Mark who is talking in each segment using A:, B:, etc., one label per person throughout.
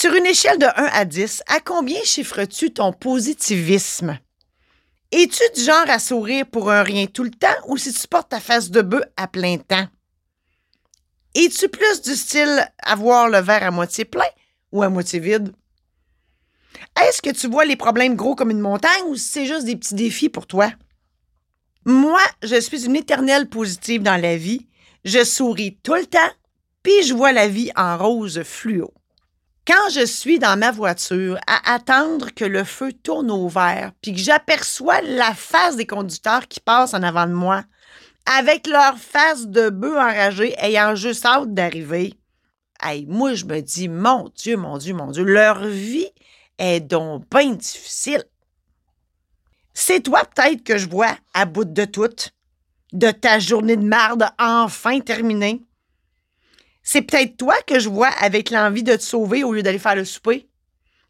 A: Sur une échelle de 1 à 10, à combien chiffres-tu ton positivisme? Es-tu du genre à sourire pour un rien tout le temps ou si tu portes ta face de bœuf à plein temps? Es-tu plus du style à voir le verre à moitié plein ou à moitié vide? Est-ce que tu vois les problèmes gros comme une montagne ou c'est juste des petits défis pour toi? Moi, je suis une éternelle positive dans la vie. Je souris tout le temps, puis je vois la vie en rose fluo. Quand je suis dans ma voiture à attendre que le feu tourne au vert, puis que j'aperçois la face des conducteurs qui passent en avant de moi, avec leur face de bœuf enragé ayant juste hâte d'arriver, hey, moi, je me dis, mon Dieu, mon Dieu, mon Dieu, leur vie est donc bien difficile. C'est toi peut-être que je vois à bout de tout, de ta journée de marde enfin terminée. C'est peut-être toi que je vois avec l'envie de te sauver au lieu d'aller faire le souper,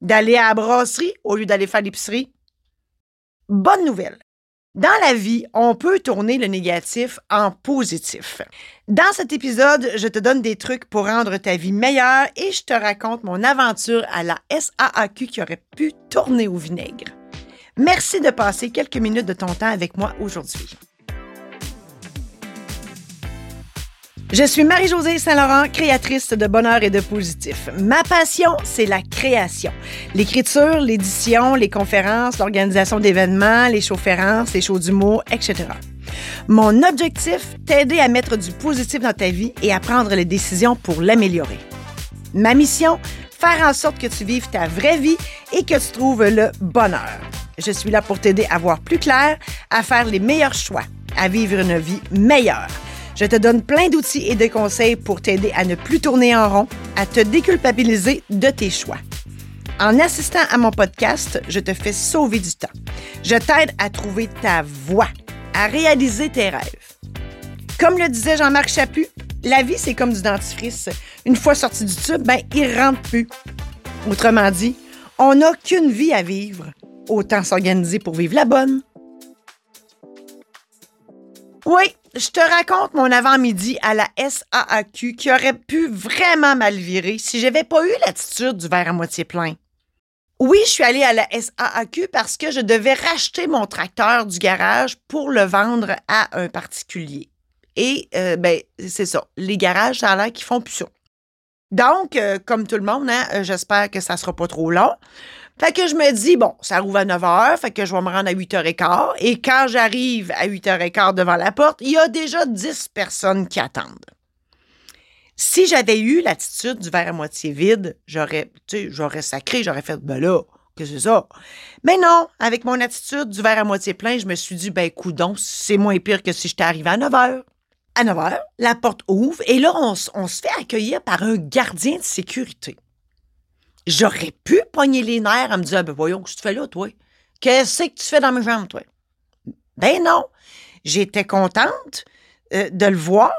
A: d'aller à la brasserie au lieu d'aller faire l'épicerie. Bonne nouvelle. Dans la vie, on peut tourner le négatif en positif. Dans cet épisode, je te donne des trucs pour rendre ta vie meilleure et je te raconte mon aventure à la SAAQ qui aurait pu tourner au vinaigre. Merci de passer quelques minutes de ton temps avec moi aujourd'hui. Je suis Marie-Josée Saint-Laurent, créatrice de bonheur et de positif. Ma passion, c'est la création. L'écriture, l'édition, les conférences, l'organisation d'événements, les shows-férences, les shows d'humour, etc. Mon objectif, t'aider à mettre du positif dans ta vie et à prendre les décisions pour l'améliorer. Ma mission, faire en sorte que tu vives ta vraie vie et que tu trouves le bonheur. Je suis là pour t'aider à voir plus clair, à faire les meilleurs choix, à vivre une vie meilleure. Je te donne plein d'outils et de conseils pour t'aider à ne plus tourner en rond, à te déculpabiliser de tes choix. En assistant à mon podcast, je te fais sauver du temps. Je t'aide à trouver ta voie, à réaliser tes rêves. Comme le disait Jean-Marc Chaput, la vie, c'est comme du dentifrice. Une fois sorti du tube, ben, il rentre plus. Autrement dit, on n'a qu'une vie à vivre. Autant s'organiser pour vivre la bonne. Oui, je te raconte mon avant-midi à la SAAQ qui aurait pu vraiment mal virer si j'avais pas eu l'attitude du verre à moitié plein. Oui, je suis allée à la SAAQ parce que je devais racheter mon tracteur du garage pour le vendre à un particulier. Et, euh, ben, c'est ça. Les garages, ça a l'air qu'ils font plus ça. Donc, euh, comme tout le monde, hein, euh, j'espère que ça sera pas trop long. Fait que je me dis, bon, ça rouvre à 9 h, fait que je vais me rendre à 8 h 15. Et quand j'arrive à 8 h 15 devant la porte, il y a déjà 10 personnes qui attendent. Si j'avais eu l'attitude du verre à moitié vide, j'aurais, tu sais, j'aurais sacré, j'aurais fait, ben là, que c'est ça. Mais non, avec mon attitude du verre à moitié plein, je me suis dit, ben, coudon, c'est moins pire que si j'étais arrivé à 9 h. À 9 h, la porte ouvre et là, on, on se fait accueillir par un gardien de sécurité. J'aurais pu pogner les nerfs en me disant, ben voyons, qu'est-ce que tu fais là, toi? Qu'est-ce que tu fais dans mes jambes, toi? Ben non. J'étais contente euh, de le voir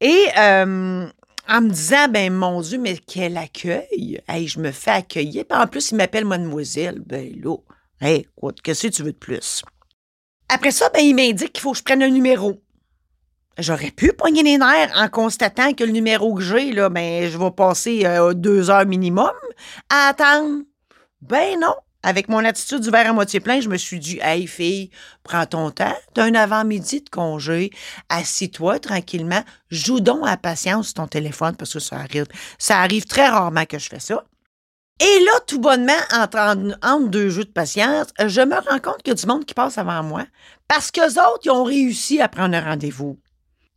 A: et euh, en me disant, ben mon Dieu, mais quel accueil! Hey, je me fais accueillir. En plus, il m'appelle mademoiselle. Ben là, hey, qu'est-ce que tu veux de plus? Après ça, ben, il m'indique qu'il faut que je prenne un numéro. J'aurais pu pogner les nerfs en constatant que le numéro que j'ai, là, ben, je vais passer euh, deux heures minimum à attendre. Ben non. Avec mon attitude du verre à moitié plein, je me suis dit, hey fille, prends ton temps, t'as un avant-midi de congé, assis-toi tranquillement, joue donc à patience ton téléphone parce que ça arrive. Ça arrive très rarement que je fais ça. Et là, tout bonnement, entre, entre deux jeux de patience, je me rends compte qu'il y a du monde qui passe avant moi parce qu'eux autres, ils ont réussi à prendre un rendez-vous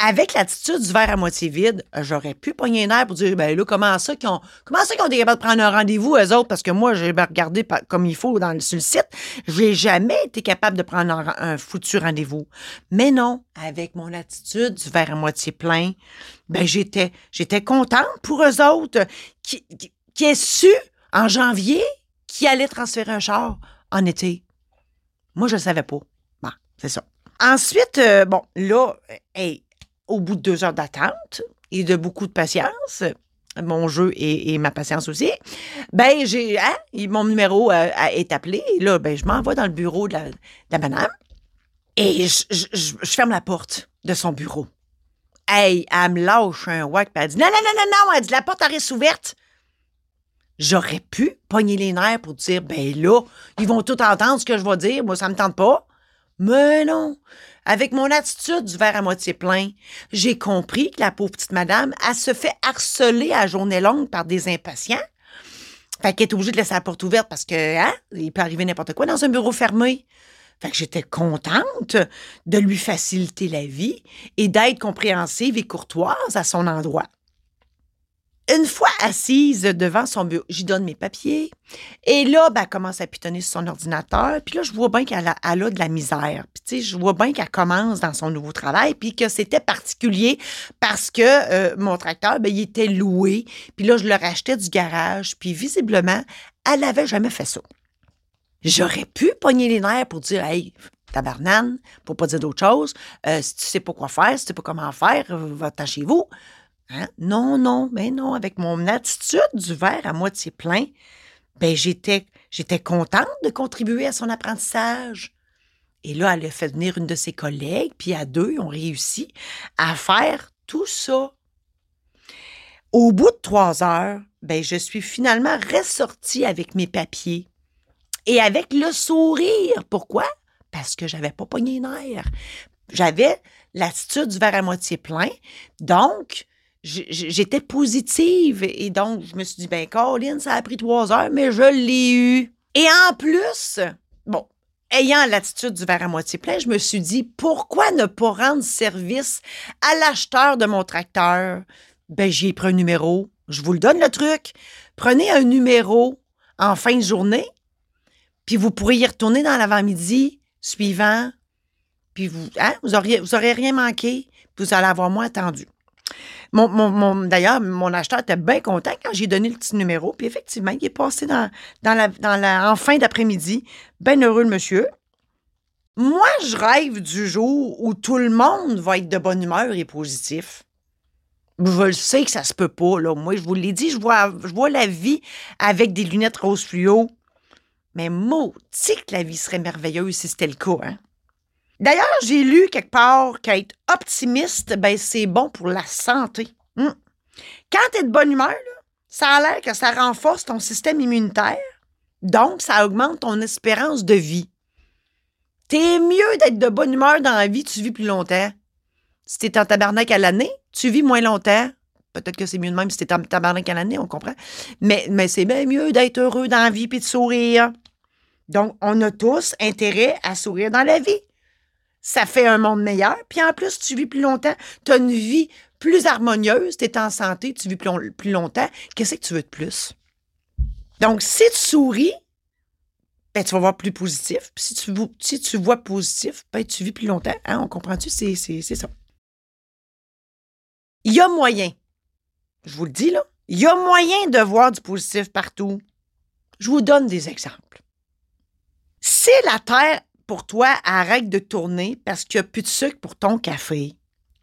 A: avec l'attitude du verre à moitié vide, j'aurais pu pogner un air pour dire, ben là, comment ça qu'ils ont, comment ça qu'ils ont été capables de prendre un rendez-vous, eux autres, parce que moi, j'ai regardé comme il faut dans, sur le site, j'ai jamais été capable de prendre un, foutu rendez-vous. Mais non, avec mon attitude du verre à moitié plein, ben j'étais, j'étais contente pour eux autres qui, qui, qui su, en janvier, qui allait transférer un char en été. Moi, je ne savais pas. Bon, c'est ça. Ensuite, euh, bon, là, hey, au bout de deux heures d'attente et de beaucoup de patience, mon jeu et, ma patience aussi, ben j'ai hein, mon numéro euh, est appelé. Là, ben, je m'envoie dans le bureau de la, madame et je, ferme la porte de son bureau. Hey, elle me lâche un whack, puis elle dit Non, non, non, non, non, elle dit La porte reste ouverte. J'aurais pu pogner les nerfs pour dire, ben là, ils vont tout entendre ce que je vais dire, moi, ça me tente pas. Mais non. Avec mon attitude du verre à moitié plein, j'ai compris que la pauvre petite madame, elle se fait harceler à journée longue par des impatients. Fait qu'elle est obligée de laisser la porte ouverte parce que, hein, il peut arriver n'importe quoi dans un bureau fermé. Fait que j'étais contente de lui faciliter la vie et d'être compréhensive et courtoise à son endroit. Une fois assise devant son bureau, j'y donne mes papiers. Et là, ben, elle commence à pitonner sur son ordinateur. Puis là, je vois bien qu'elle a, de la misère. Puis, tu sais, je vois bien qu'elle commence dans son nouveau travail. Puis que c'était particulier parce que euh, mon tracteur, ben, il était loué. Puis là, je le rachetais du garage. Puis visiblement, elle n'avait jamais fait ça. J'aurais pu pogner les nerfs pour dire, hey, tabarnane, pour pas dire d'autre chose. Euh, si tu sais pas quoi faire, si tu sais pas comment faire, va-t'en chez vous. Hein? Non, non, mais non, avec mon attitude du verre à moitié plein, ben j'étais, j'étais contente de contribuer à son apprentissage. Et là, elle a fait venir une de ses collègues, puis à deux, ils ont réussi à faire tout ça. Au bout de trois heures, ben, je suis finalement ressortie avec mes papiers et avec le sourire. Pourquoi? Parce que j'avais pas pogné les J'avais l'attitude du verre à moitié plein. Donc, j'étais positive. Et donc, je me suis dit, ben, Colin, ça a pris trois heures, mais je l'ai eu. Et en plus, bon, ayant l'attitude du verre à moitié plein, je me suis dit, pourquoi ne pas rendre service à l'acheteur de mon tracteur? Ben, j'ai pris un numéro. Je vous le donne, le truc. Prenez un numéro en fin de journée, puis vous pourrez y retourner dans l'avant-midi suivant, puis vous, hein, vous auriez, aurez rien manqué, puis vous allez avoir moins attendu. D'ailleurs, mon acheteur était bien content quand j'ai donné le petit numéro. Puis effectivement, il est passé dans, la, en fin d'après-midi. Bien heureux, le monsieur. Moi, je rêve du jour où tout le monde va être de bonne humeur et positif. Je le sais que ça se peut pas. Moi, je vous l'ai dit, je vois, je vois la vie avec des lunettes rose fluo. Mais maudit que la vie serait merveilleuse si c'était le cas, hein? D'ailleurs, j'ai lu quelque part qu'être optimiste, ben, c'est bon pour la santé. Hmm. Quand tu es de bonne humeur, ça a l'air que ça renforce ton système immunitaire. Donc, ça augmente ton espérance de vie. T'es mieux d'être de bonne humeur dans la vie, tu vis plus longtemps. Si t'es en tabarnak à l'année, tu vis moins longtemps. Peut-être que c'est mieux de même si t'es en tabarnak à l'année, on comprend. Mais, mais c'est bien mieux d'être heureux dans la vie et de sourire. Donc, on a tous intérêt à sourire dans la vie ça fait un monde meilleur. Puis en plus, tu vis plus longtemps, tu as une vie plus harmonieuse, tu es en santé, tu vis plus, longtemps. Qu'est-ce que tu veux de plus? Donc, si tu souris, ben, tu vas voir plus positif. Puis si tu, si tu vois positif, ben, tu vis plus longtemps. Hein, on comprend-tu? C'est, c'est ça. Il y a moyen, je vous le dis là, il y a moyen de voir du positif partout. Je vous donne des exemples. Si la Terre pour toi, arrête de tourner parce qu'il n'y a plus de sucre pour ton café.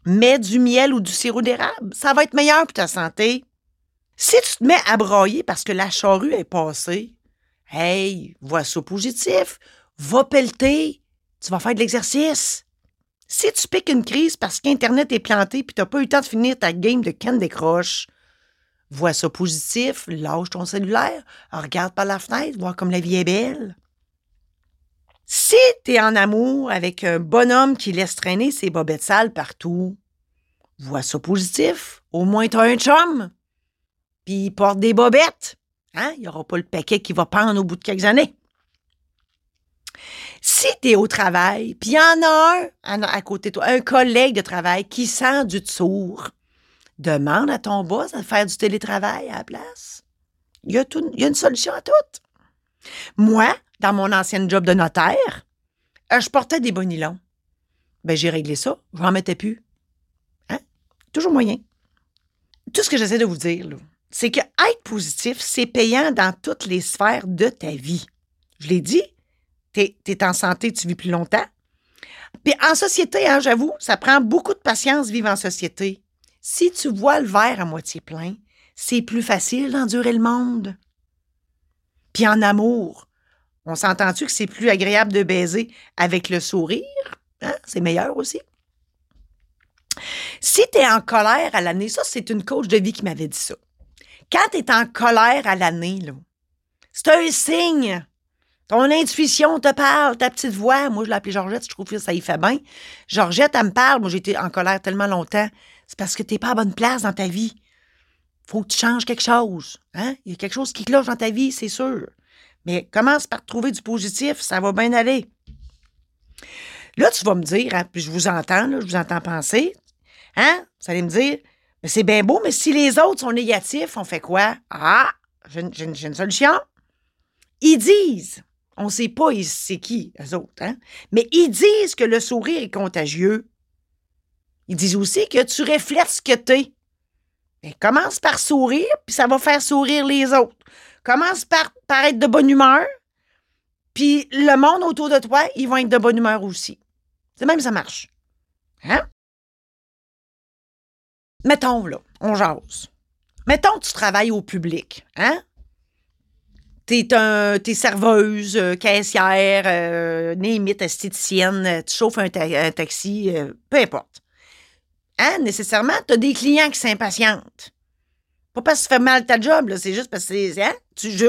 A: Mets du miel ou du sirop d'érable. Ça va être meilleur pour ta santé. Si tu te mets à broyer parce que la charrue est passée, hey, vois ça positif. Va pelleter. Tu vas faire de l'exercice. Si tu piques une crise parce qu'Internet est planté puis tu n'as pas eu le temps de finir ta game de canne décroche, vois ça positif, lâche ton cellulaire, regarde par la fenêtre, vois comme la vie est belle. Si tu es en amour avec un bonhomme qui laisse traîner ses bobettes sales partout, vois ça positif. Au moins, tu as un chum. Puis il porte des bobettes. Hein? Il n'y aura pas le paquet qui va pendre au bout de quelques années. Si tu es au travail, puis il y en a un à côté de toi, un collègue de travail qui sent du tour, demande à ton boss de faire du télétravail à la place. Il y a, y a une solution à tout. Moi, dans mon ancienne job de notaire, euh, je portais des bonilons. Ben, j'ai réglé ça. Je n'en mettais plus. Hein? Toujours moyen. Tout ce que j'essaie de vous dire, c'est que être positif, c'est payant dans toutes les sphères de ta vie. Je l'ai dit, tu es, en santé, tu vis plus longtemps. Puis en société, hein, j'avoue, ça prend beaucoup de patience vivre en société. Si tu vois le verre à moitié plein, c'est plus facile d'endurer le monde. Puis en amour, on s'entend-tu que c'est plus agréable de baiser avec le sourire? Hein? C'est meilleur aussi. Si tu es en colère à l'année, ça, c'est une coach de vie qui m'avait dit ça. Quand tu es en colère à l'année, c'est un signe. Ton intuition te parle, ta petite voix. Moi, je l'appelle Georgette, je trouve que ça y fait bien. Georgette, elle me parle. Moi, été en colère tellement longtemps. C'est parce que tu n'es pas à bonne place dans ta vie. Faut que tu changes quelque chose. Hein? Il y a quelque chose qui cloche dans ta vie, c'est sûr. Mais commence par trouver du positif, ça va bien aller. Là, tu vas me dire, hein, puis je vous entends, je vous entends penser, hein? Vous allez me dire, c'est bien beau, mais si les autres sont négatifs, on fait quoi? Ah, j'ai une, solution. Ils disent, on ne sait pas c'est qui, eux autres, hein? mais ils disent que le sourire est contagieux. Ils disent aussi que tu reflètes ce que tu es. Mais commence par sourire, puis ça va faire sourire les autres. Commence par, être de bonne humeur, puis le monde autour de toi, ils vont être de bonne humeur aussi. C'est même ça marche. Hein? Mettons, là, on jase. Mettons tu travailles au public, hein? T'es, un, es serveuse, euh, caissière, euh, esthéticienne, tu chauffes un, taxi, euh, peu importe. Hein? Nécessairement, tu as des clients qui s'impatientent. Pas parce que tu fais mal ta job, c'est juste parce que. Hein?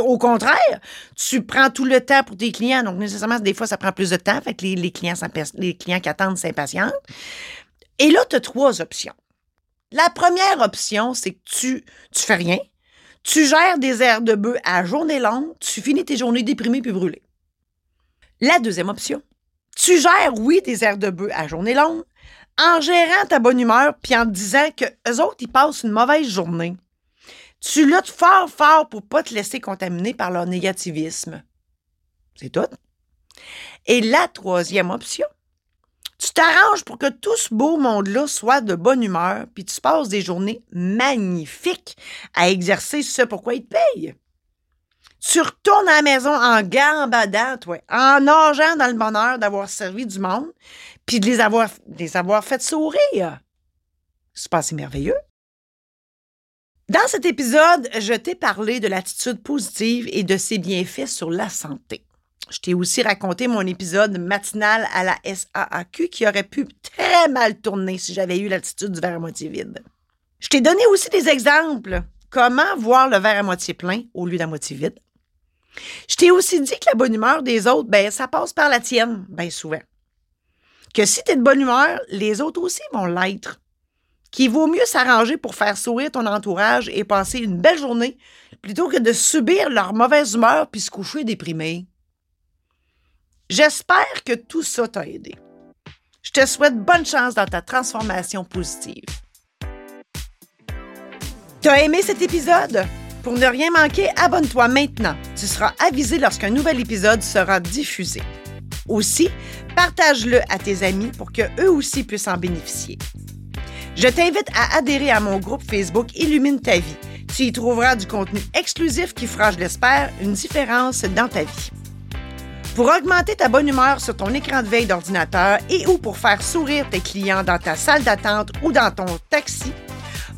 A: au contraire, tu prends tout le temps pour tes clients. Donc, nécessairement, des fois, ça prend plus de temps. Fait que les, clients, les clients qui attendent s'impatientent. Et là, tu as trois options. La première option, c'est que tu, tu fais rien. Tu gères des airs de bœuf à journée longue. Tu finis tes journées déprimées puis brûlées. La deuxième option, tu gères, oui, des airs de bœuf à journée longue en gérant ta bonne humeur puis en te disant que eux autres, ils passent une mauvaise journée. Tu luttes fort, fort pour pas te laisser contaminer par leur négativisme. C'est tout. Et la troisième option, tu t'arranges pour que tout ce beau monde-là soit de bonne humeur, puis tu passes des journées magnifiques à exercer ce pourquoi ils te payent. Tu retournes à la maison en gambadant, toi, en nageant dans le bonheur d'avoir servi du monde, puis de les avoir, fait sourire. C'est pas assez merveilleux? Dans cet épisode, je t'ai parlé de l'attitude positive et de ses bienfaits sur la santé. Je t'ai aussi raconté mon épisode matinal à la SAAQ qui aurait pu très mal tourner si j'avais eu l'attitude du verre à moitié vide. Je t'ai donné aussi des exemples. Comment voir le verre à moitié plein au lieu d'à moitié vide. Je t'ai aussi dit que la bonne humeur des autres, ben, ça passe par la tienne, bien souvent. Que si tu es de bonne humeur, les autres aussi vont l'être qu'il vaut mieux s'arranger pour faire sourire ton entourage et passer une belle journée plutôt que de subir leur mauvaise humeur puis se coucher déprimé. J'espère que tout ça t'a aidé. Je te souhaite bonne chance dans ta transformation positive. T'as aimé cet épisode? Pour ne rien manquer, abonne-toi maintenant. Tu seras avisé lorsqu'un nouvel épisode sera diffusé. Aussi, partage-le à tes amis pour qu'eux aussi puissent en bénéficier. Je t'invite à adhérer à mon groupe Facebook Illumine ta vie. Tu y trouveras du contenu exclusif qui fera, je l'espère, une différence dans ta vie. Pour augmenter ta bonne humeur sur ton écran de veille d'ordinateur et ou pour faire sourire tes clients dans ta salle d'attente ou dans ton taxi,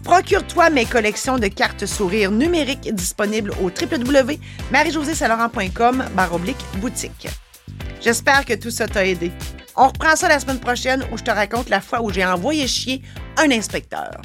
A: procure-toi mes collections de cartes sourire numériques disponibles au www.marie-josée-saint-laurent.com boutique. J'espère que tout ça t'a aidé. On reprend ça la semaine prochaine où je te raconte la fois où j'ai envoyé chier un inspecteur.